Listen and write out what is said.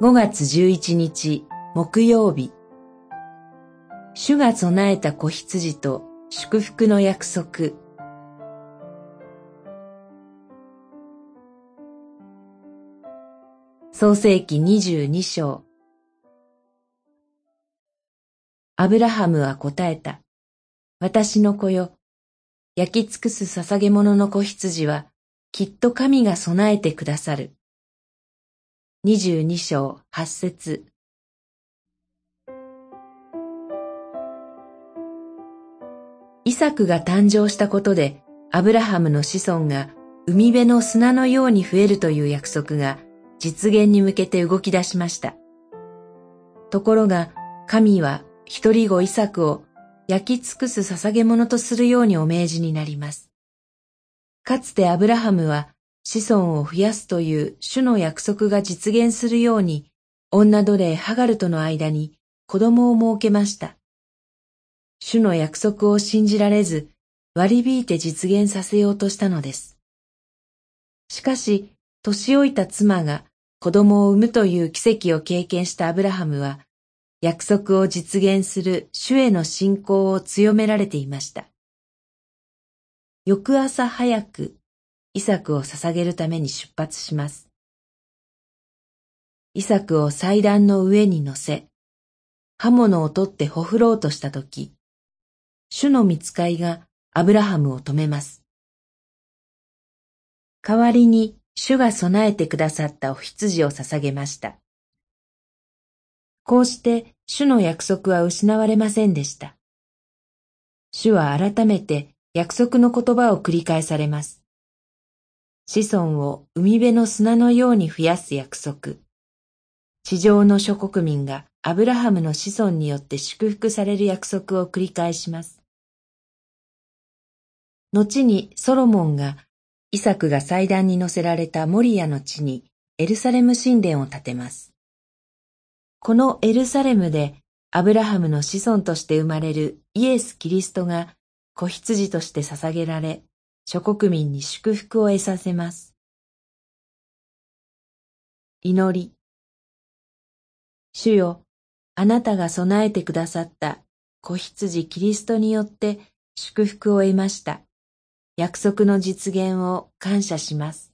5月11日木曜日主が備えた子羊と祝福の約束創世紀22章アブラハムは答えた。私の子よ。焼き尽くす捧げ物の子羊は、きっと神が備えてくださる。二十二章八節イサクが誕生したことで、アブラハムの子孫が海辺の砂のように増えるという約束が実現に向けて動き出しました。ところが、神は一人子イサクを焼き尽くす捧げ物とするようにお命じになります。かつてアブラハムは子孫を増やすという主の約束が実現するように、女奴隷ハガルとの間に子供を設けました。主の約束を信じられず、割り引いて実現させようとしたのです。しかし、年老いた妻が子供を産むという奇跡を経験したアブラハムは、約束を実現する主への信仰を強められていました。翌朝早くイサクを捧げるために出発します。イサクを祭壇の上に乗せ、刃物を取ってほふろうとしたとき、主の見使いがアブラハムを止めます。代わりに主が備えてくださったお羊を捧げました。こうして主の約束は失われませんでした。主は改めて約束の言葉を繰り返されます。子孫を海辺の砂のように増やす約束。地上の諸国民がアブラハムの子孫によって祝福される約束を繰り返します。後にソロモンがイサクが祭壇に乗せられたモリアの地にエルサレム神殿を建てます。このエルサレムでアブラハムの子孫として生まれるイエス・キリストが子羊として捧げられ、諸国民に祝福を得させます。祈り。主よ、あなたが備えてくださった子羊キリストによって祝福を得ました。約束の実現を感謝します。